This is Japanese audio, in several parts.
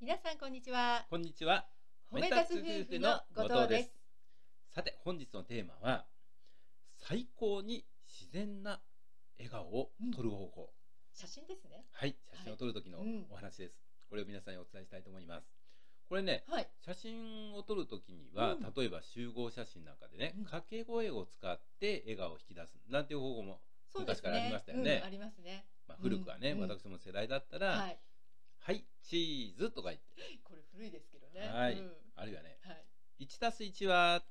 皆さんこんにちは。こんにちは。褒め立つ夫婦の後藤です。さて、本日のテーマは、最高に自然な笑顔を撮る方法。写真ですね。はい、写真を撮る時のうんお話です。これを皆さんにお伝えしたいと思います。これね、はい。写真を撮る時には、うん例えば集合写真なんかでね、うん掛け声を使って笑顔を引き出すなんていう方法も、そうですね。昔からありましたよねうんありますね。まあ、古くはね、うん私も世代だったら、はい。ズとか言って、これ古いですけどね。はいうんあるいはね、はい。1たす1は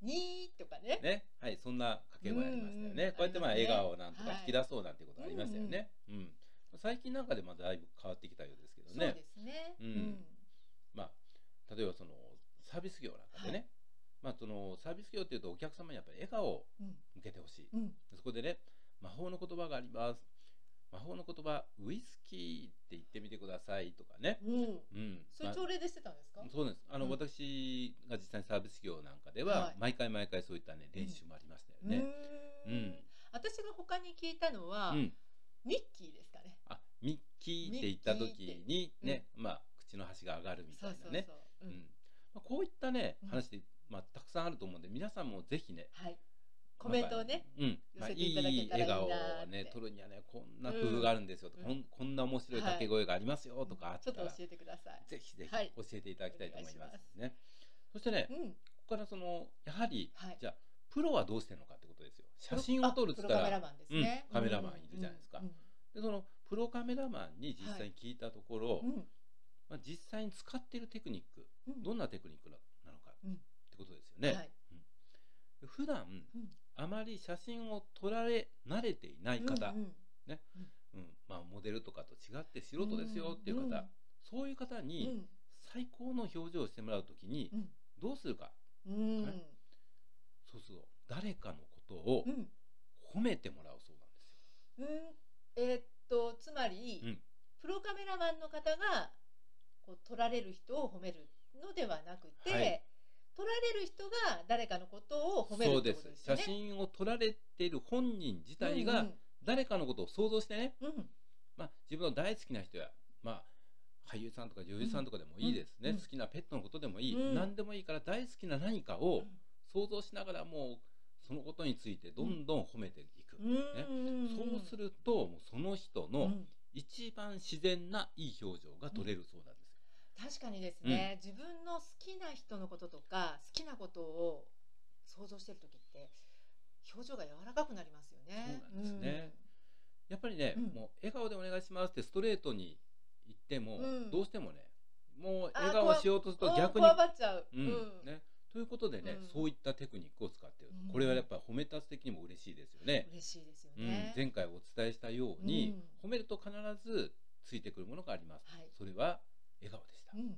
にーとかね。ね、はい、そんな掛け声ありましたよね。うんうんこうやってまあ笑顔をなんとか引き出そうなんていうことありましたよね。うん最近なんかでまあだいぶ変わってきたようですけどね。そうですね。うんまあ例えばそのサービス業なんかでね、はいまあそのサービス業っていうとお客様にやっぱり笑顔をうん。向けてほしい。うん。そこでね、魔法の言葉があります。魔法の言葉ウイスキーって言ってみてくださいとかね。うん。うん。うん。それまあ朝礼でしてたんですか？そうです。あの、うん私が実際にサービス業なんかでは、はい毎回毎回そういったね練習もありましたようね。ーんうん私が他に聞いたのは、うん。ミッキーですかね。あ、ミッキーって言った時にね、まあ口の端が上がるみたいうなね。そう。うんうん。まあこういったねうん話で、まあたくさんあると思うんで、皆さんもぜひね。はい。コメントをね。うん。まあ寄せていただけたらいいなーっていい笑顔をね撮るにはねこんな工夫があるんですよとか、うんこんこんな面白い掛け声がありますよとかあっちょっと教えてください。ぜひぜひはい教えていただきたいと思いますすね。そしてね、うん。ここからそのやはり、はいじゃあプロはどうしてるのかってことですよ。写真を撮るっつったらカメラマンですね。うんカメラマンいるじゃないですかうんでそのプロカメラマンに実際に聞いたところ、うんうんまあ、実際に使っているテクニックうんどんなテクニックなのかうんってことですよね。はいで普段うん。あまり写真を撮られ慣れていない方、うんうん。うん。まあ、モデルとかと違って素人ですよっていう方、うん。そういう方に最高の表情をしてもらうときにうん。どうするか、うん。うんはいそうすると誰かのことをうん。褒めてもらうそうなんですよ。うん。えーっとつまり、うん。プロカメラマンの方がこう撮られる人を褒めるのではなくて、はい撮られる人が誰かのことを褒めるでってことですす。よ写ね。真を撮られている本人自体が誰かのことを想像してね、うん。うんまあ、自分の大好きな人や、まあ、俳優さんとか女優さんとかでもいいですね、うん好きなペットのことでもいい、うん。何でもいいから大好きな何かを想像しながらもうそのことについてどんどん褒めていく、うん。うんそうするともうその人のうん。一番自然ないい表情が撮れるそうなんです。よ。確かにですね、自分の好きな人のこととか好きなことを想像してる時って表情が柔らかくなりますよね。そうなんですね。やっぱりね、うん。もう笑顔でお願いしますってストレートに言っても、うん。どうしてもねもうあ笑顔をしようとするうんと逆にこわばっちゃう。うんね、ということでね、うん。そういったテクニックを使っている、うん。これはやっぱり褒め立つ的にも嬉しいですよね。嬉しいですようん。ね。前回お伝えしたように、うん。褒めると必ずついてくるものがあります。はい。それは笑顔でした。うん。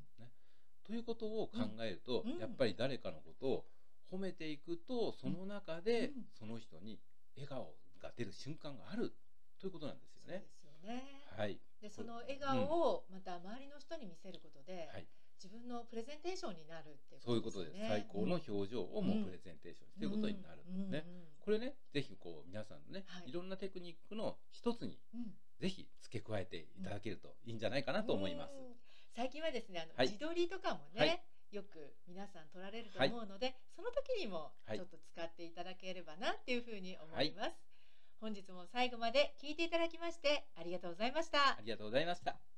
ということを考えると、うん。やっぱり誰かのことを褒めていくとその中でうん。その人に笑顔が出る瞬間がある。ということなんですよね。よね。はい、でその笑顔をまた周りの人に見せることで、はい、自分のプレゼンテーションになるっていうそういうここととです。最高の表情をもうプレゼンテーションしていることになる。ん。ですね。これね、ぜひこう皆さんのね、はい。い、ろんなテクニックの一つにうん。ぜひ付け加えていただけるといいんじゃないかなと思います。うん最近はですね、あの、はい自撮りとかもね、はいよく皆さん撮られると思うので、その時にもはいちょっと使っていただければなっていうふうに思います。本日も最後まで聞いていただきましてありがとうございましたあ。りがとうございました。